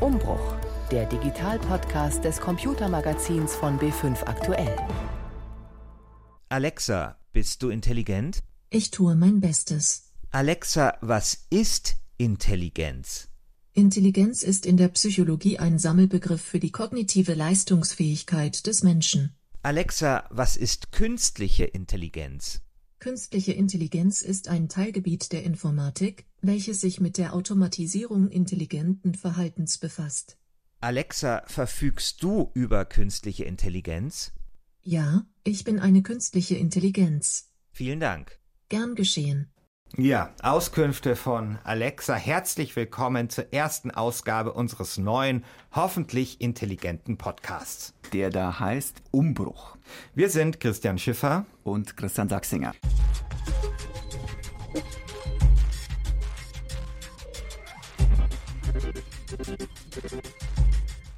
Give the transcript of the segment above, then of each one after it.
Umbruch, der Digital-Podcast des Computermagazins von B5 Aktuell. Alexa, bist du intelligent? Ich tue mein Bestes. Alexa, was ist Intelligenz? Intelligenz ist in der Psychologie ein Sammelbegriff für die kognitive Leistungsfähigkeit des Menschen. Alexa, was ist künstliche Intelligenz? Künstliche Intelligenz ist ein Teilgebiet der Informatik, welches sich mit der Automatisierung intelligenten Verhaltens befasst. Alexa, verfügst du über künstliche Intelligenz? Ja, ich bin eine künstliche Intelligenz. Vielen Dank. Gern geschehen. Ja, Auskünfte von Alexa. Herzlich willkommen zur ersten Ausgabe unseres neuen, hoffentlich intelligenten Podcasts. Der da heißt Umbruch. Wir sind Christian Schiffer und Christian Sachsinger.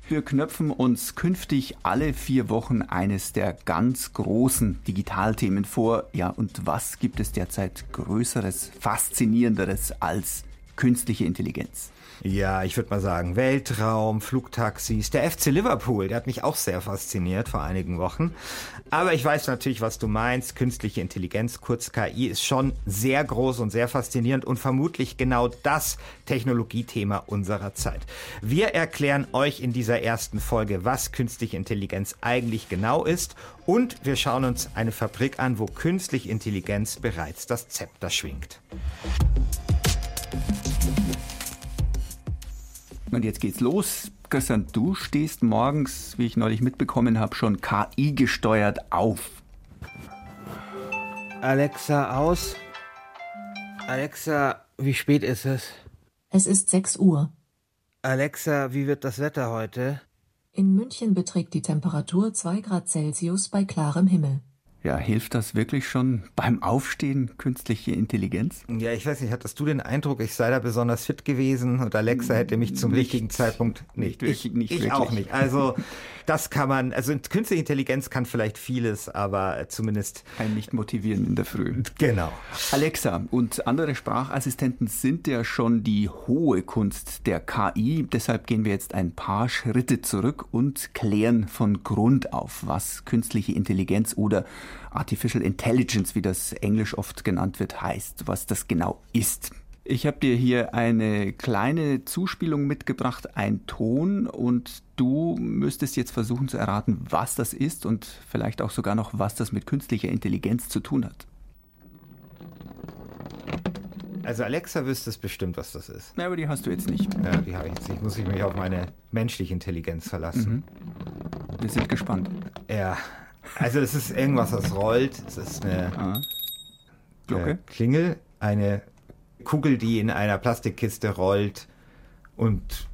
Wir knöpfen uns künftig alle vier Wochen eines der ganz großen Digitalthemen vor. Ja, und was gibt es derzeit Größeres, Faszinierenderes als künstliche Intelligenz? Ja, ich würde mal sagen, Weltraum, Flugtaxis, der FC Liverpool, der hat mich auch sehr fasziniert vor einigen Wochen. Aber ich weiß natürlich, was du meinst. Künstliche Intelligenz, kurz KI, ist schon sehr groß und sehr faszinierend und vermutlich genau das Technologiethema unserer Zeit. Wir erklären euch in dieser ersten Folge, was künstliche Intelligenz eigentlich genau ist und wir schauen uns eine Fabrik an, wo künstliche Intelligenz bereits das Zepter schwingt. Und jetzt geht's los. Christian, du stehst morgens, wie ich neulich mitbekommen habe, schon KI gesteuert auf. Alexa aus. Alexa, wie spät ist es? Es ist 6 Uhr. Alexa, wie wird das Wetter heute? In München beträgt die Temperatur 2 Grad Celsius bei klarem Himmel. Ja, hilft das wirklich schon beim Aufstehen künstliche Intelligenz? Ja, ich weiß nicht, hattest du den Eindruck, ich sei da besonders fit gewesen und Alexa hätte mich zum nicht, richtigen Zeitpunkt nicht. Ich, nicht ich wirklich. auch nicht. Also das kann man, also künstliche Intelligenz kann vielleicht vieles, aber zumindest ein nicht motivieren in der Früh. Genau. Alexa und andere Sprachassistenten sind ja schon die hohe Kunst der KI. Deshalb gehen wir jetzt ein paar Schritte zurück und klären von Grund auf, was künstliche Intelligenz oder Artificial Intelligence, wie das Englisch oft genannt wird, heißt, was das genau ist. Ich habe dir hier eine kleine Zuspielung mitgebracht, ein Ton, und du müsstest jetzt versuchen zu erraten, was das ist und vielleicht auch sogar noch, was das mit künstlicher Intelligenz zu tun hat. Also Alexa wüsste es bestimmt, was das ist. Ja, aber die hast du jetzt nicht. Ja, die habe ich jetzt nicht. Muss ich mich auf meine menschliche Intelligenz verlassen. Mhm. Wir sind gespannt. Ja, also es ist irgendwas, das rollt. Es ist eine ah. Glocke. Äh, Klingel, eine Kugel, die in einer Plastikkiste rollt und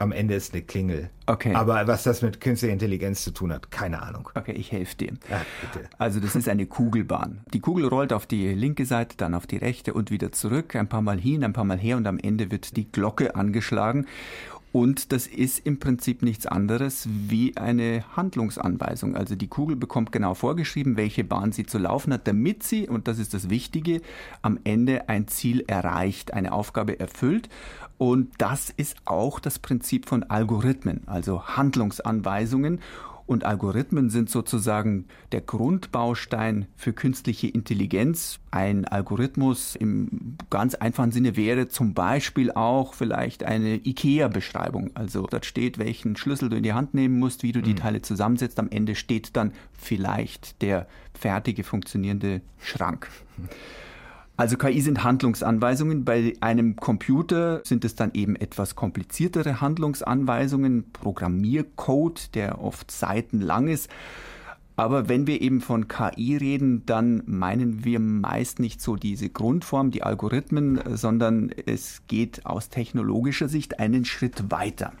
am Ende ist eine Klingel. Okay. Aber was das mit künstlicher Intelligenz zu tun hat, keine Ahnung. Okay, ich helfe dir. Ja, bitte. Also das ist eine Kugelbahn. Die Kugel rollt auf die linke Seite, dann auf die rechte und wieder zurück, ein paar Mal hin, ein paar Mal her und am Ende wird die Glocke angeschlagen. Und das ist im Prinzip nichts anderes wie eine Handlungsanweisung. Also die Kugel bekommt genau vorgeschrieben, welche Bahn sie zu laufen hat, damit sie, und das ist das Wichtige, am Ende ein Ziel erreicht, eine Aufgabe erfüllt. Und das ist auch das Prinzip von Algorithmen, also Handlungsanweisungen. Und Algorithmen sind sozusagen der Grundbaustein für künstliche Intelligenz. Ein Algorithmus im ganz einfachen Sinne wäre zum Beispiel auch vielleicht eine IKEA-Beschreibung. Also dort steht, welchen Schlüssel du in die Hand nehmen musst, wie du die Teile zusammensetzt. Am Ende steht dann vielleicht der fertige funktionierende Schrank. Also KI sind Handlungsanweisungen. Bei einem Computer sind es dann eben etwas kompliziertere Handlungsanweisungen, Programmiercode, der oft seitenlang ist. Aber wenn wir eben von KI reden, dann meinen wir meist nicht so diese Grundform, die Algorithmen, sondern es geht aus technologischer Sicht einen Schritt weiter.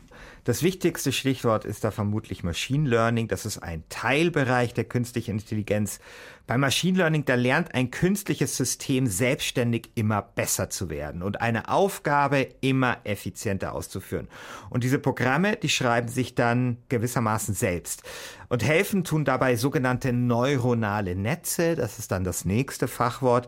Das wichtigste Stichwort ist da vermutlich Machine Learning. Das ist ein Teilbereich der künstlichen Intelligenz. Bei Machine Learning, da lernt ein künstliches System selbstständig immer besser zu werden und eine Aufgabe immer effizienter auszuführen. Und diese Programme, die schreiben sich dann gewissermaßen selbst. Und helfen tun dabei sogenannte neuronale Netze. Das ist dann das nächste Fachwort.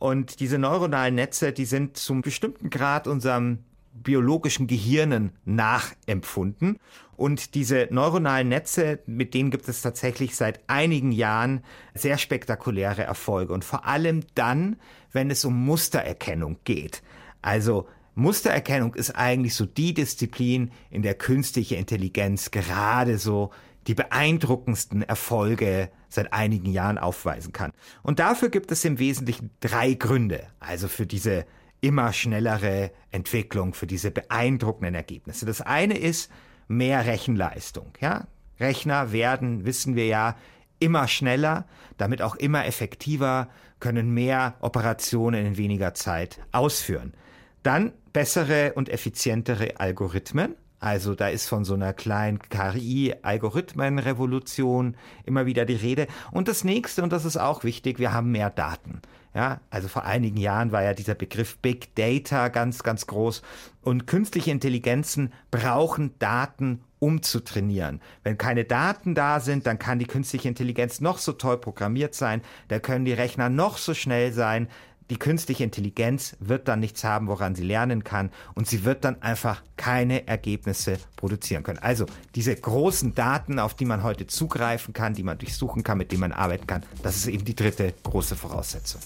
Und diese neuronalen Netze, die sind zum bestimmten Grad unserem biologischen Gehirnen nachempfunden. Und diese neuronalen Netze, mit denen gibt es tatsächlich seit einigen Jahren sehr spektakuläre Erfolge. Und vor allem dann, wenn es um Mustererkennung geht. Also Mustererkennung ist eigentlich so die Disziplin, in der künstliche Intelligenz gerade so die beeindruckendsten Erfolge seit einigen Jahren aufweisen kann. Und dafür gibt es im Wesentlichen drei Gründe, also für diese immer schnellere Entwicklung, für diese beeindruckenden Ergebnisse. Das eine ist mehr Rechenleistung. Ja? Rechner werden, wissen wir ja, immer schneller, damit auch immer effektiver, können mehr Operationen in weniger Zeit ausführen. Dann bessere und effizientere Algorithmen. Also da ist von so einer kleinen KI-Algorithmenrevolution immer wieder die Rede. Und das nächste, und das ist auch wichtig, wir haben mehr Daten. Ja, also vor einigen Jahren war ja dieser Begriff Big Data ganz, ganz groß. Und künstliche Intelligenzen brauchen Daten, um zu trainieren. Wenn keine Daten da sind, dann kann die künstliche Intelligenz noch so toll programmiert sein, da können die Rechner noch so schnell sein, die künstliche Intelligenz wird dann nichts haben, woran sie lernen kann und sie wird dann einfach keine Ergebnisse produzieren können. Also diese großen Daten, auf die man heute zugreifen kann, die man durchsuchen kann, mit denen man arbeiten kann, das ist eben die dritte große Voraussetzung.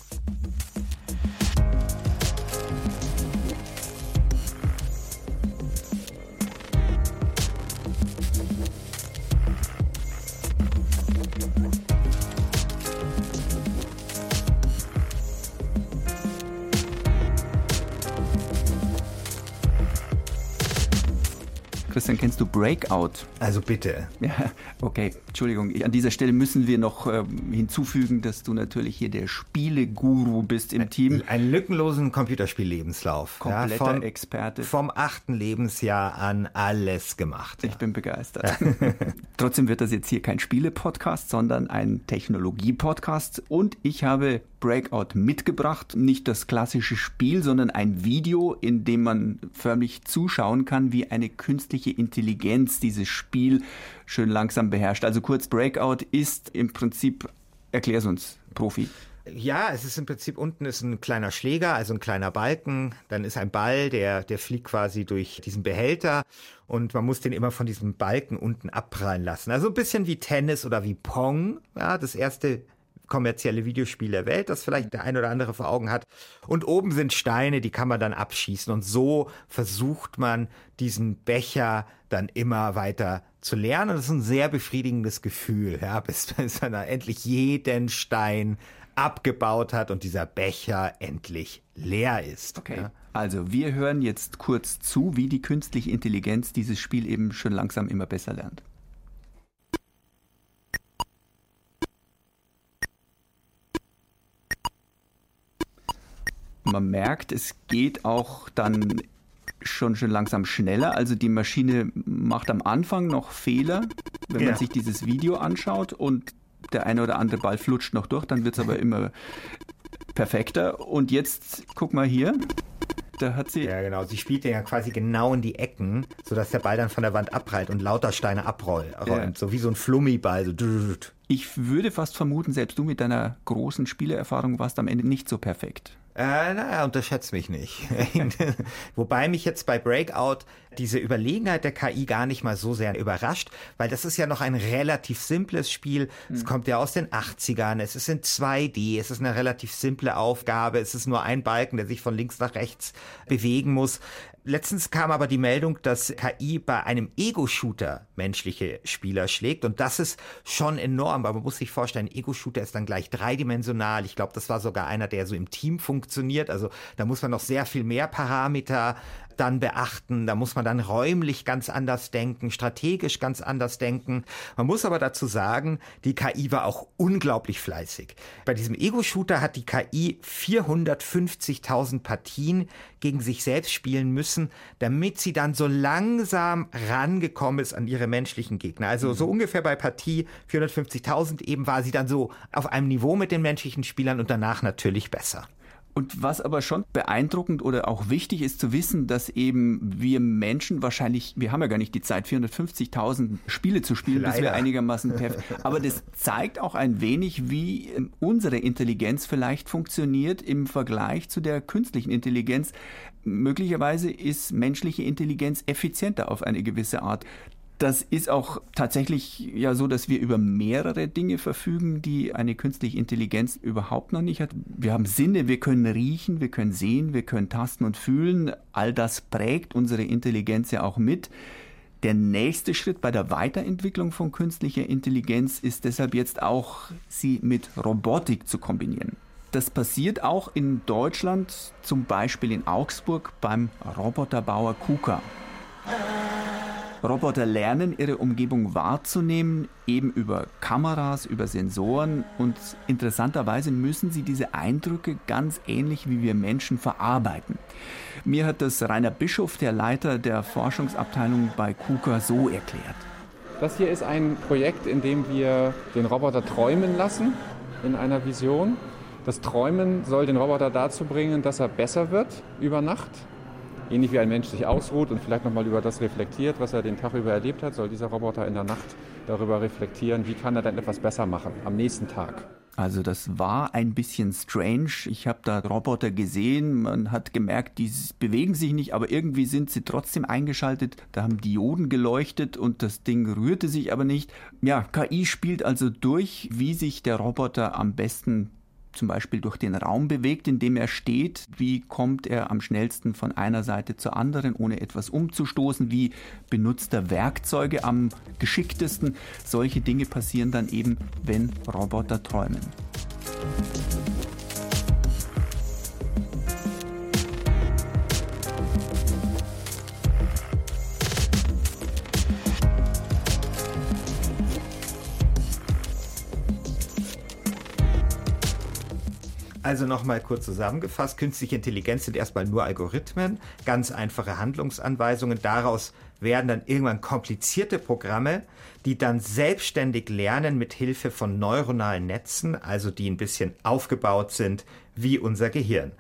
Christian, kennst du Breakout? Also bitte. Ja, okay, Entschuldigung. An dieser Stelle müssen wir noch äh, hinzufügen, dass du natürlich hier der Spieleguru bist im Team. Einen lückenlosen Computerspiellebenslauf. Kompletter ja, vom, Experte. Vom achten Lebensjahr an alles gemacht. Ja. Ich bin begeistert. Trotzdem wird das jetzt hier kein Spiele-Podcast, sondern ein Technologie-Podcast. Und ich habe Breakout mitgebracht. Nicht das klassische Spiel, sondern ein Video, in dem man förmlich zuschauen kann, wie eine künstliche Intelligenz dieses Spiel schön langsam beherrscht. Also kurz, Breakout ist im Prinzip, erklär's uns, Profi. Ja, es ist im Prinzip unten ist ein kleiner Schläger, also ein kleiner Balken. Dann ist ein Ball, der, der fliegt quasi durch diesen Behälter und man muss den immer von diesem Balken unten abprallen lassen. Also ein bisschen wie Tennis oder wie Pong. Ja, das erste kommerzielle Videospiel der Welt, das vielleicht der ein oder andere vor Augen hat. Und oben sind Steine, die kann man dann abschießen. Und so versucht man, diesen Becher dann immer weiter zu lernen. Und das ist ein sehr befriedigendes Gefühl, ja, bis, bis man da endlich jeden Stein abgebaut hat und dieser Becher endlich leer ist. Okay. Ja. Also wir hören jetzt kurz zu, wie die künstliche Intelligenz dieses Spiel eben schon langsam immer besser lernt. Man merkt, es geht auch dann schon schon langsam schneller. Also die Maschine macht am Anfang noch Fehler, wenn ja. man sich dieses Video anschaut und der eine oder andere Ball flutscht noch durch, dann wird es aber immer perfekter. Und jetzt guck mal hier. Da hat sie. Ja, genau. Sie spielt ja quasi genau in die Ecken, sodass der Ball dann von der Wand abprallt und lauter Steine abräumt. Ja. So wie so ein Flummiball. So. Ich würde fast vermuten, selbst du mit deiner großen Spielerfahrung warst am Ende nicht so perfekt. Äh, naja, unterschätzt mich nicht. Wobei mich jetzt bei Breakout diese Überlegenheit der KI gar nicht mal so sehr überrascht, weil das ist ja noch ein relativ simples Spiel. Mhm. Es hm. kommt ja aus den 80ern, es ist in 2D, es ist eine relativ simple Aufgabe, es ist nur ein Balken, der sich von links nach rechts bewegen muss. Letztens kam aber die Meldung, dass KI bei einem Ego-Shooter menschliche Spieler schlägt. Und das ist schon enorm, aber man muss sich vorstellen, Ego-Shooter ist dann gleich dreidimensional. Ich glaube, das war sogar einer, der so im Team funktioniert. Also da muss man noch sehr viel mehr Parameter dann beachten. Da muss man dann räumlich ganz anders denken, strategisch ganz anders denken. Man muss aber dazu sagen, die KI war auch unglaublich fleißig. Bei diesem Ego-Shooter hat die KI 450.000 Partien gegen sich selbst spielen müssen, damit sie dann so langsam rangekommen ist an ihre menschlichen Gegner. Also so mhm. ungefähr bei Partie 450.000 eben war sie dann so auf einem Niveau mit den menschlichen Spielern und danach natürlich besser. Und was aber schon beeindruckend oder auch wichtig ist zu wissen, dass eben wir Menschen wahrscheinlich, wir haben ja gar nicht die Zeit, 450.000 Spiele zu spielen, Leider. bis wir einigermaßen perfekt. Aber das zeigt auch ein wenig, wie ähm, unsere Intelligenz vielleicht funktioniert im Vergleich zu der künstlichen Intelligenz. Möglicherweise ist menschliche Intelligenz effizienter auf eine gewisse Art. Das ist auch tatsächlich ja so, dass wir über mehrere Dinge verfügen, die eine künstliche Intelligenz überhaupt noch nicht hat. Wir haben Sinne, wir können riechen, wir können sehen, wir können tasten und fühlen. All das prägt unsere Intelligenz ja auch mit. Der nächste Schritt bei der Weiterentwicklung von künstlicher Intelligenz ist deshalb jetzt auch, sie mit Robotik zu kombinieren. Das passiert auch in Deutschland, zum Beispiel in Augsburg beim Roboterbauer KUKA. Roboter lernen, ihre Umgebung wahrzunehmen, eben über Kameras, über Sensoren und interessanterweise müssen sie diese Eindrücke ganz ähnlich wie wir Menschen verarbeiten. Mir hat das Rainer Bischof, der Leiter der Forschungsabteilung bei KUKA, so erklärt. Das hier ist ein Projekt, in dem wir den Roboter träumen lassen in einer Vision. Das Träumen soll den Roboter dazu bringen, dass er besser wird über Nacht ähnlich wie ein Mensch sich ausruht und vielleicht nochmal über das reflektiert, was er den Tag über erlebt hat, soll dieser Roboter in der Nacht darüber reflektieren, wie kann er dann etwas besser machen am nächsten Tag. Also das war ein bisschen strange. Ich habe da Roboter gesehen, man hat gemerkt, die bewegen sich nicht, aber irgendwie sind sie trotzdem eingeschaltet. Da haben Dioden geleuchtet und das Ding rührte sich aber nicht. Ja, KI spielt also durch, wie sich der Roboter am besten zum Beispiel durch den Raum bewegt, in dem er steht. Wie kommt er am schnellsten von einer Seite zur anderen, ohne etwas umzustoßen? Wie benutzt er Werkzeuge am geschicktesten? Solche Dinge passieren dann eben, wenn Roboter träumen. Also nochmal kurz zusammengefasst, künstliche Intelligenz sind erstmal nur Algorithmen, ganz einfache Handlungsanweisungen. Daraus werden dann irgendwann komplizierte Programme, die dann selbstständig lernen mit Hilfe von neuronalen Netzen, also die ein bisschen aufgebaut sind wie unser Gehirn.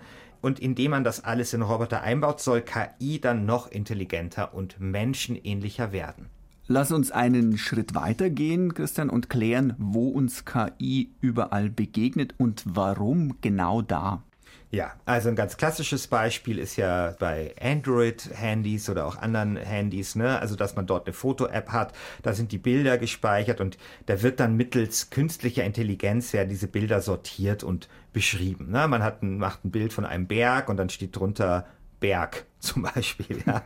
Und indem man das alles in Roboter einbaut, soll KI dann noch intelligenter und menschenähnlicher werden. Lass uns einen Schritt weiter gehen, Christian, und klären, wo uns KI überall begegnet und warum genau da. Ja, also ein ganz klassisches Beispiel ist ja bei Android-Handys oder auch anderen Handys, ne? also dass man dort eine Foto-App hat, da sind die Bilder gespeichert und da wird dann mittels künstlicher Intelligenz ja diese Bilder sortiert und beschrieben. Ne? Man hat ein, macht ein Bild von einem Berg und dann steht drunter Berg zum Beispiel. Ja.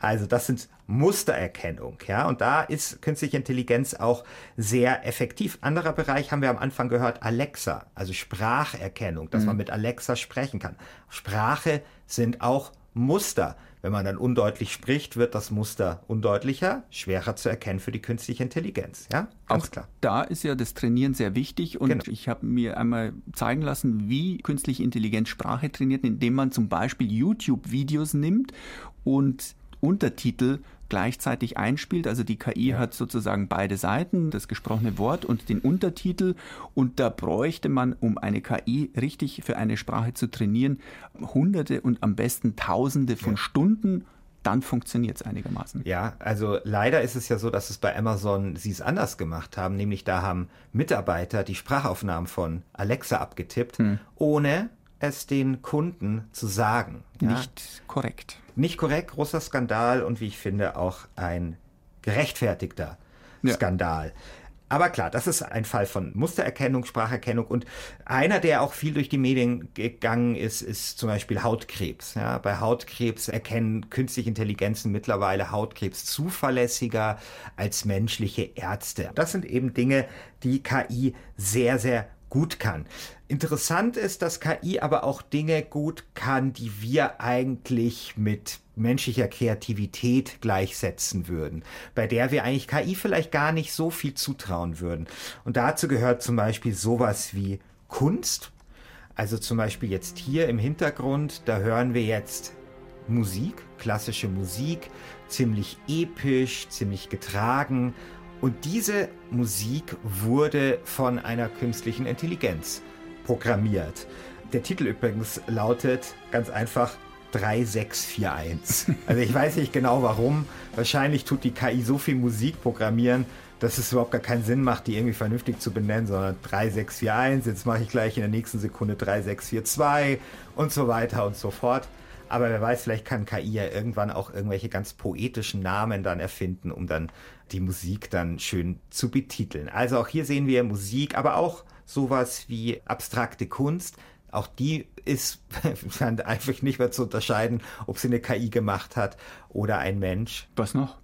Also das sind Mustererkennung, ja, und da ist künstliche Intelligenz auch sehr effektiv. Anderer Bereich haben wir am Anfang gehört, Alexa, also Spracherkennung, dass mhm. man mit Alexa sprechen kann. Sprache sind auch Muster. Wenn man dann undeutlich spricht, wird das Muster undeutlicher, schwerer zu erkennen für die künstliche Intelligenz. Ja, ganz Auch klar. Da ist ja das Trainieren sehr wichtig und genau. ich habe mir einmal zeigen lassen, wie künstliche Intelligenz Sprache trainiert, indem man zum Beispiel YouTube-Videos nimmt und Untertitel gleichzeitig einspielt. Also die KI ja. hat sozusagen beide Seiten, das gesprochene Wort und den Untertitel. Und da bräuchte man, um eine KI richtig für eine Sprache zu trainieren, hunderte und am besten tausende von ja. Stunden dann funktioniert es einigermaßen. Ja, also leider ist es ja so, dass es bei Amazon sie es anders gemacht haben, nämlich da haben Mitarbeiter die Sprachaufnahmen von Alexa abgetippt, hm. ohne es den Kunden zu sagen. Ja? Nicht korrekt. Nicht korrekt, großer Skandal und wie ich finde auch ein gerechtfertigter ja. Skandal. Aber klar, das ist ein Fall von Mustererkennung, Spracherkennung und einer, der auch viel durch die Medien gegangen ist, ist zum Beispiel Hautkrebs. Ja, bei Hautkrebs erkennen künstliche Intelligenzen mittlerweile Hautkrebs zuverlässiger als menschliche Ärzte. Das sind eben Dinge, die KI sehr, sehr gut kann. Interessant ist, dass KI aber auch Dinge gut kann, die wir eigentlich mit menschlicher Kreativität gleichsetzen würden, bei der wir eigentlich KI vielleicht gar nicht so viel zutrauen würden. Und dazu gehört zum Beispiel sowas wie Kunst. Also zum Beispiel jetzt hier im Hintergrund, da hören wir jetzt Musik, klassische Musik, ziemlich episch, ziemlich getragen, und diese Musik wurde von einer künstlichen Intelligenz programmiert. Der Titel übrigens lautet ganz einfach 3641. Also ich weiß nicht genau warum. Wahrscheinlich tut die KI so viel Musik programmieren, dass es überhaupt gar keinen Sinn macht, die irgendwie vernünftig zu benennen, sondern 3641, jetzt mache ich gleich in der nächsten Sekunde 3642 und so weiter und so fort. Aber wer weiß, vielleicht kann KI ja irgendwann auch irgendwelche ganz poetischen Namen dann erfinden, um dann die Musik dann schön zu betiteln. Also auch hier sehen wir Musik, aber auch sowas wie abstrakte Kunst. Auch die ist einfach nicht mehr zu unterscheiden, ob sie eine KI gemacht hat oder ein Mensch. Was noch?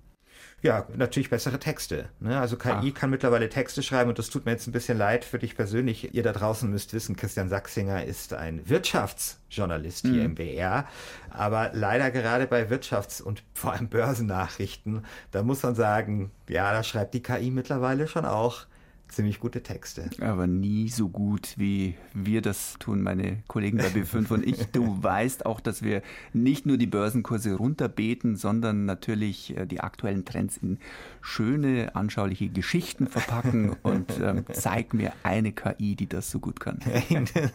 Ja, natürlich bessere Texte. Ne? Also KI Ach. kann mittlerweile Texte schreiben und das tut mir jetzt ein bisschen leid für dich persönlich. Ihr da draußen müsst wissen, Christian Sachsinger ist ein Wirtschaftsjournalist hier mhm. im BR, aber leider gerade bei Wirtschafts- und vor allem Börsennachrichten, da muss man sagen, ja, da schreibt die KI mittlerweile schon auch ziemlich gute Texte. Aber nie so gut, wie wir das tun, meine Kollegen bei B5 und ich. Du weißt auch, dass wir nicht nur die Börsenkurse runterbeten, sondern natürlich äh, die aktuellen Trends in schöne, anschauliche Geschichten verpacken und ähm, zeig mir eine KI, die das so gut kann.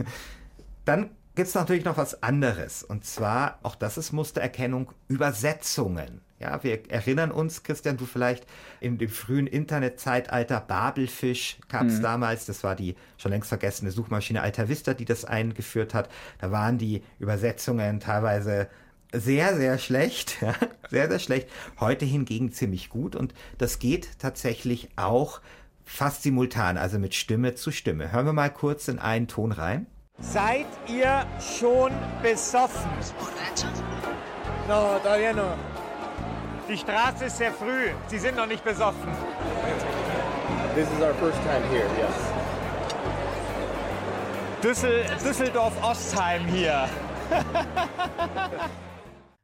Dann gibt es natürlich noch was anderes. Und zwar, auch das ist Mustererkennung, Übersetzungen. Ja, wir erinnern uns, Christian, du vielleicht, in dem frühen Internetzeitalter Babelfisch gab es mhm. damals, das war die schon längst vergessene Suchmaschine Alta Vista, die das eingeführt hat. Da waren die Übersetzungen teilweise sehr, sehr schlecht, ja, sehr, sehr schlecht. Heute hingegen ziemlich gut und das geht tatsächlich auch fast simultan, also mit Stimme zu Stimme. Hören wir mal kurz in einen Ton rein. Seid ihr schon besoffen? No, todavía no. Die Straße ist sehr früh. Sie sind noch nicht besoffen. This is our first time here, yes. Düssel Düsseldorf-Ostheim hier.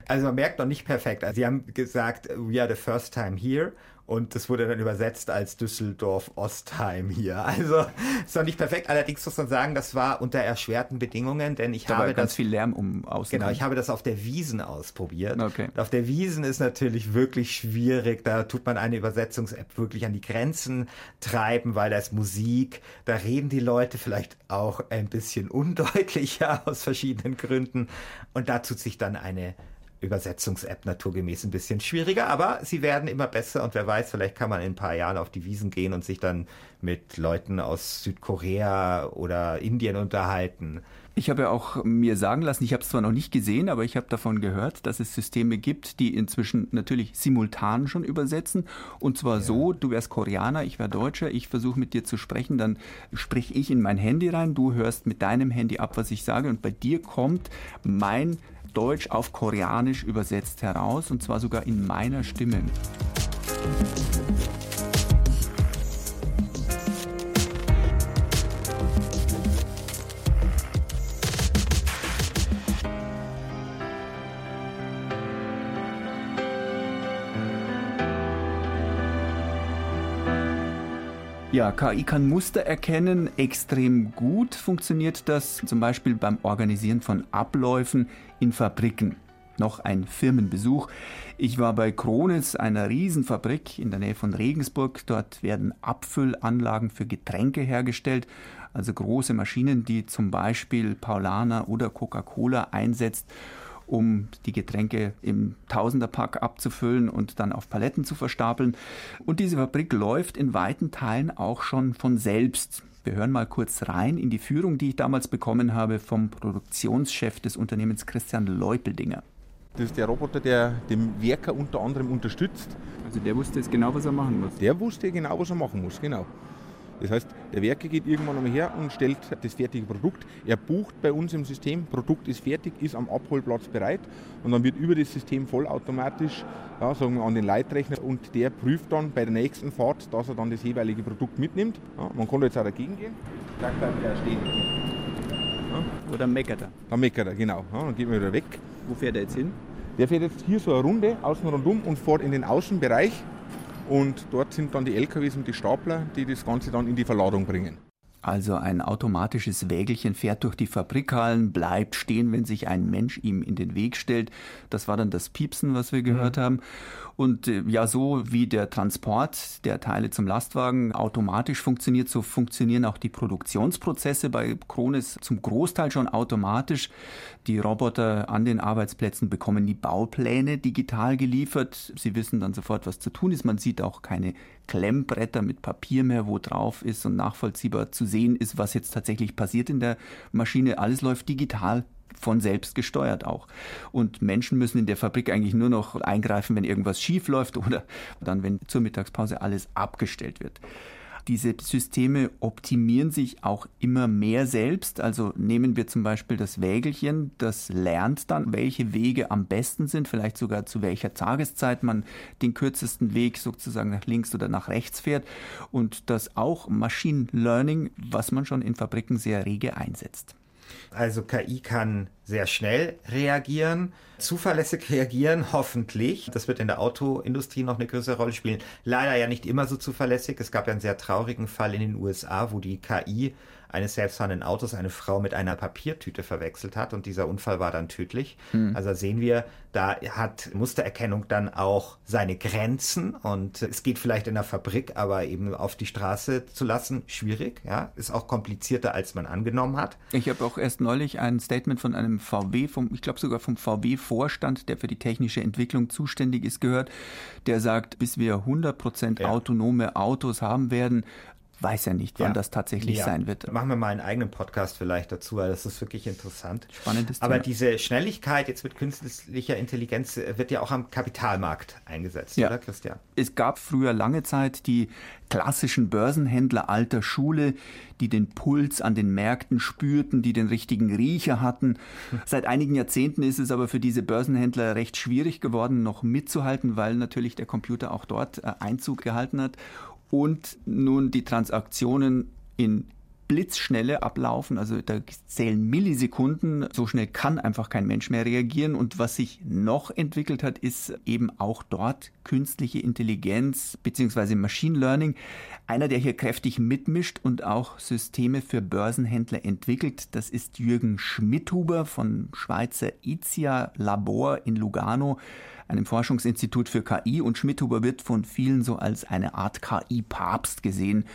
also man merkt noch nicht perfekt. Also sie haben gesagt, we are the first time here und das wurde dann übersetzt als Düsseldorf-Ostheim hier. Also ist noch nicht perfekt. Allerdings muss man sagen, das war unter erschwerten Bedingungen, denn ich da habe ganz viel Lärm um außen. Genau, ich habe das auf der Wiesen ausprobiert. Okay. auf der Wiesen ist natürlich wirklich schwierig. Da tut man eine Übersetzungs-App wirklich an die Grenzen treiben, weil da ist Musik. Da reden die Leute vielleicht auch ein bisschen undeutlicher aus verschiedenen Gründen. Und da tut sich dann eine Übersetzungs-App naturgemäß ein bisschen schwieriger, aber sie werden immer besser und wer weiß, vielleicht kann man in ein paar Jahren auf die Wiesen gehen und sich dann mit Leuten aus Südkorea oder Indien unterhalten. Ich habe ja auch mir sagen lassen, ich habe es zwar noch nicht gesehen, aber ich habe davon gehört, dass es Systeme gibt, die inzwischen natürlich simultan schon übersetzen. Und zwar ja. so, du wärst Koreaner, ich wäre Deutscher, ich versuche mit dir zu sprechen, dann sprich ich in mein Handy rein, du hörst mit deinem Handy ab, was ich sage und bei dir kommt mein Deutsch auf Koreanisch übersetzt heraus und zwar sogar in meiner Stimme. Ja, KI kann Muster erkennen. Extrem gut funktioniert das zum Beispiel beim Organisieren von Abläufen in Fabriken. Noch ein Firmenbesuch. Ich war bei Kronitz, einer Riesenfabrik in der Nähe von Regensburg. Dort werden Abfüllanlagen für Getränke hergestellt, also große Maschinen, die zum Beispiel Paulaner oder Coca-Cola einsetzt um die Getränke im Tausenderpack abzufüllen und dann auf Paletten zu verstapeln. Und diese Fabrik läuft in weiten Teilen auch schon von selbst. Wir hören mal kurz rein in die Führung, die ich damals bekommen habe vom Produktionschef des Unternehmens Christian Leupeldinger. Das ist der Roboter, der den Werker unter anderem unterstützt. Also der wusste jetzt genau, was er machen muss. Der wusste genau, was er machen muss, genau. Das heißt, der Werker geht irgendwann einmal her und stellt das fertige Produkt. Er bucht bei uns im System, Produkt ist fertig, ist am Abholplatz bereit und dann wird über das System vollautomatisch ja, sagen wir, an den Leitrechner und der prüft dann bei der nächsten Fahrt, dass er dann das jeweilige Produkt mitnimmt. Ja, man kann jetzt auch dagegen gehen. Sagt dann wieder stehen. Ja. Oder meckert er? Dann meckert er, genau. Ja, dann geht man wieder weg. Wo fährt er jetzt hin? Der fährt jetzt hier so eine Runde außen rundum und fährt in den Außenbereich und dort sind dann die LKWs und die Stapler, die das Ganze dann in die Verladung bringen. Also ein automatisches Wägelchen fährt durch die Fabrikhallen, bleibt stehen, wenn sich ein Mensch ihm in den Weg stellt. Das war dann das Piepsen, was wir gehört mhm. haben. Und äh, ja, so wie der Transport der Teile zum Lastwagen automatisch funktioniert, so funktionieren auch die Produktionsprozesse bei Kronis zum Großteil schon automatisch. Die Roboter an den Arbeitsplätzen bekommen die Baupläne digital geliefert. Sie wissen dann sofort, was zu tun ist. Man sieht auch keine Klemmbretter mit Papier mehr, wo drauf ist und nachvollziehbar zu sehen ist, was jetzt tatsächlich passiert in der Maschine. Alles läuft digital von selbst gesteuert auch. Und Menschen müssen in der Fabrik eigentlich nur noch eingreifen, wenn irgendwas schief läuft oder dann, wenn zur Mittagspause alles abgestellt wird. Diese Systeme optimieren sich auch immer mehr selbst. Also nehmen wir zum Beispiel das Wägelchen, das lernt dann, welche Wege am besten sind, vielleicht sogar zu welcher Tageszeit man den kürzesten Weg sozusagen nach links oder nach rechts fährt. Und das auch Machine Learning, was man schon in Fabriken sehr rege einsetzt. Also KI kann sehr schnell reagieren, zuverlässig reagieren, hoffentlich. Das wird in der Autoindustrie noch eine größere Rolle spielen. Leider ja nicht immer so zuverlässig. Es gab ja einen sehr traurigen Fall in den USA, wo die KI eines selbstfahrenden Autos eine Frau mit einer Papiertüte verwechselt hat und dieser Unfall war dann tödlich. Mhm. Also sehen wir, da hat Mustererkennung dann auch seine Grenzen und es geht vielleicht in der Fabrik, aber eben auf die Straße zu lassen, schwierig, ja, ist auch komplizierter, als man angenommen hat. Ich habe auch erst neulich ein Statement von einem VW, vom, ich glaube sogar vom VW-Vorstand, der für die technische Entwicklung zuständig ist, gehört, der sagt, bis wir 100 Prozent ja. autonome Autos haben werden, weiß ja nicht, wann ja. das tatsächlich ja. sein wird. Machen wir mal einen eigenen Podcast vielleicht dazu, weil das ist wirklich interessant. Spannendes Thema. Aber diese Schnelligkeit jetzt mit künstlicher Intelligenz wird ja auch am Kapitalmarkt eingesetzt, ja. oder Christian? Es gab früher lange Zeit die klassischen Börsenhändler alter Schule, die den Puls an den Märkten spürten, die den richtigen Riecher hatten. Seit einigen Jahrzehnten ist es aber für diese Börsenhändler recht schwierig geworden, noch mitzuhalten, weil natürlich der Computer auch dort äh, Einzug gehalten hat und nun die Transaktionen in Blitzschnelle ablaufen, also da zählen Millisekunden, so schnell kann einfach kein Mensch mehr reagieren und was sich noch entwickelt hat, ist eben auch dort künstliche Intelligenz bzw. Machine Learning. Einer, der hier kräftig mitmischt und auch Systeme für Börsenhändler entwickelt, das ist Jürgen Schmidhuber von Schweizer IZIA Labor in Lugano einem Forschungsinstitut für KI und Schmidhuber wird von vielen so als eine Art KI-Papst gesehen.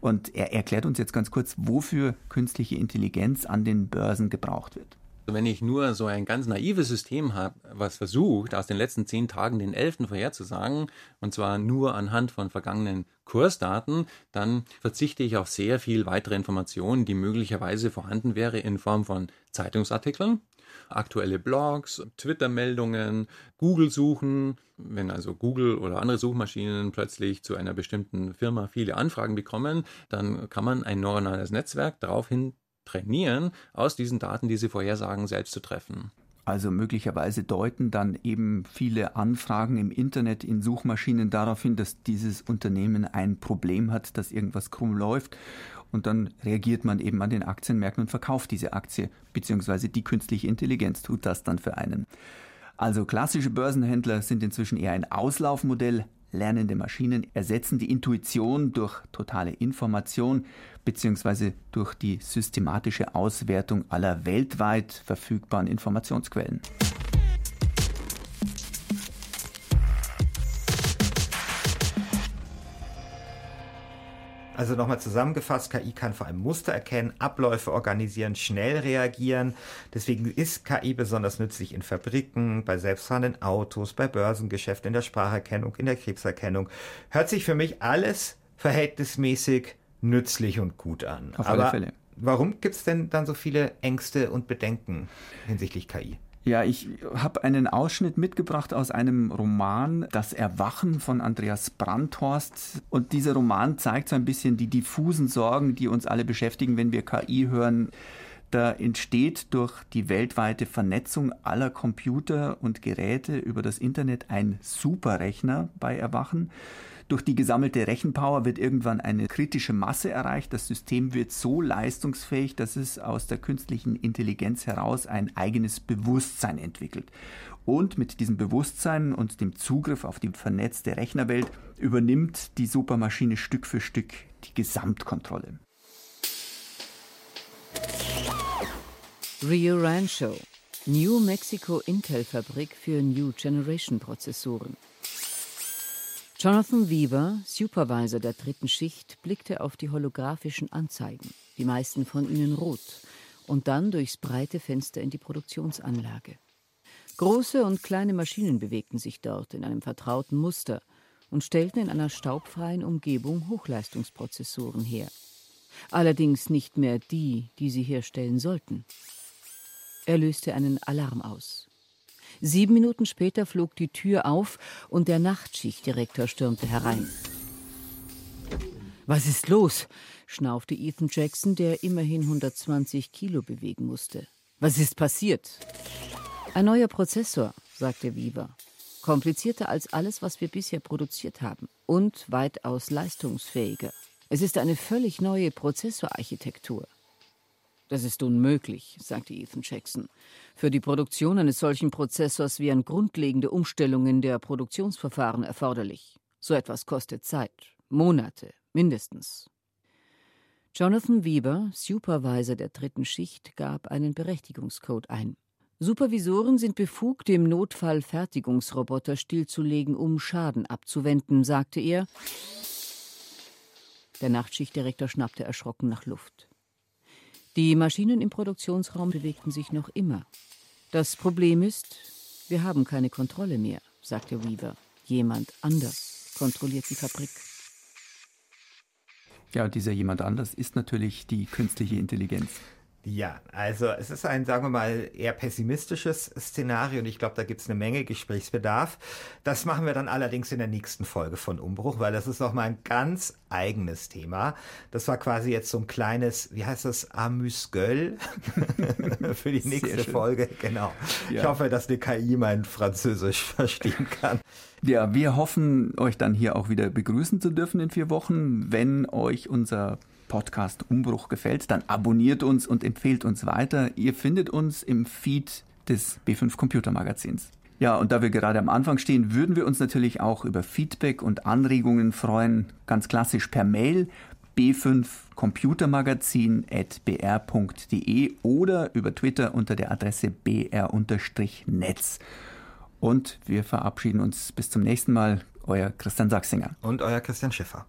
Und er erklärt uns jetzt ganz kurz, wofür künstliche Intelligenz an den Börsen gebraucht wird. Wenn ich nur so ein ganz naives System habe, was versucht, aus den letzten zehn Tagen den elften vorherzusagen, und zwar nur anhand von vergangenen Kursdaten, dann verzichte ich auf sehr viel weitere Informationen, die möglicherweise vorhanden wäre in Form von Zeitungsartikeln, aktuelle Blogs, Twitter-Meldungen, Google-Suchen. Wenn also Google oder andere Suchmaschinen plötzlich zu einer bestimmten Firma viele Anfragen bekommen, dann kann man ein neuronales Netzwerk daraufhin trainieren, aus diesen Daten diese Vorhersagen selbst zu treffen. Also möglicherweise deuten dann eben viele Anfragen im Internet in Suchmaschinen darauf hin, dass dieses Unternehmen ein Problem hat, dass irgendwas krumm läuft und dann reagiert man eben an den Aktienmärkten und verkauft diese Aktie, beziehungsweise die künstliche Intelligenz tut das dann für einen. Also klassische Börsenhändler sind inzwischen eher ein Auslaufmodell. Lernende Maschinen ersetzen die Intuition durch totale Information beziehungsweise durch die systematische Auswertung aller weltweit verfügbaren Informationsquellen. Also nochmal zusammengefasst, KI kann vor allem Muster erkennen, Abläufe organisieren, schnell reagieren. Deswegen ist KI besonders nützlich in Fabriken, bei selbstfahrenden Autos, bei Börsengeschäften, in der Spracherkennung, in der Krebserkennung. Hört sich für mich alles verhältnismäßig nützlich und gut an. Auf alle Fälle. Warum gibt es denn dann so viele Ängste und Bedenken hinsichtlich KI? Ja, ich habe einen Ausschnitt mitgebracht aus einem Roman, Das Erwachen von Andreas Brandhorst. Und dieser Roman zeigt so ein bisschen die diffusen Sorgen, die uns alle beschäftigen, wenn wir KI hören. Da entsteht durch die weltweite Vernetzung aller Computer und Geräte über das Internet ein Superrechner bei Erwachen. Durch die gesammelte Rechenpower wird irgendwann eine kritische Masse erreicht. Das System wird so leistungsfähig, dass es aus der künstlichen Intelligenz heraus ein eigenes Bewusstsein entwickelt. Und mit diesem Bewusstsein und dem Zugriff auf die vernetzte Rechnerwelt übernimmt die Supermaschine Stück für Stück die Gesamtkontrolle. Rio Rancho, New Mexico Intel-Fabrik für New Generation Prozessoren. Jonathan Weaver, Supervisor der dritten Schicht, blickte auf die holographischen Anzeigen, die meisten von ihnen rot, und dann durchs breite Fenster in die Produktionsanlage. Große und kleine Maschinen bewegten sich dort in einem vertrauten Muster und stellten in einer staubfreien Umgebung Hochleistungsprozessoren her. Allerdings nicht mehr die, die sie herstellen sollten. Er löste einen Alarm aus. Sieben Minuten später flog die Tür auf und der Nachtschichtdirektor stürmte herein. Was ist los? schnaufte Ethan Jackson, der immerhin 120 Kilo bewegen musste. Was ist passiert? Ein neuer Prozessor, sagte Weaver. Komplizierter als alles, was wir bisher produziert haben und weitaus leistungsfähiger. Es ist eine völlig neue Prozessorarchitektur. Das ist unmöglich, sagte Ethan Jackson. Für die Produktion eines solchen Prozessors wären grundlegende Umstellungen der Produktionsverfahren erforderlich. So etwas kostet Zeit, Monate mindestens. Jonathan Weber, Supervisor der dritten Schicht, gab einen Berechtigungscode ein. Supervisoren sind befugt, dem Notfall Fertigungsroboter stillzulegen, um Schaden abzuwenden, sagte er. Der Nachtschichtdirektor schnappte erschrocken nach Luft. Die Maschinen im Produktionsraum bewegten sich noch immer. Das Problem ist, wir haben keine Kontrolle mehr, sagte Weaver. Jemand anders kontrolliert die Fabrik. Ja, dieser jemand anders ist natürlich die künstliche Intelligenz. Ja, also es ist ein, sagen wir mal, eher pessimistisches Szenario und ich glaube, da gibt es eine Menge Gesprächsbedarf. Das machen wir dann allerdings in der nächsten Folge von Umbruch, weil das ist nochmal ein ganz eigenes Thema. Das war quasi jetzt so ein kleines, wie heißt das, Amüsgöl für die nächste Folge. Genau. Ja. Ich hoffe, dass eine KI mein Französisch verstehen kann. Ja, wir hoffen, euch dann hier auch wieder begrüßen zu dürfen in vier Wochen, wenn euch unser Podcast Umbruch gefällt, dann abonniert uns und empfehlt uns weiter. Ihr findet uns im Feed des B5 Computer Magazins. Ja, und da wir gerade am Anfang stehen, würden wir uns natürlich auch über Feedback und Anregungen freuen, ganz klassisch per Mail b5 computermagazin at br.de oder über Twitter unter der Adresse br-netz. Und wir verabschieden uns bis zum nächsten Mal. Euer Christian Sachsinger. Und euer Christian Schiffer.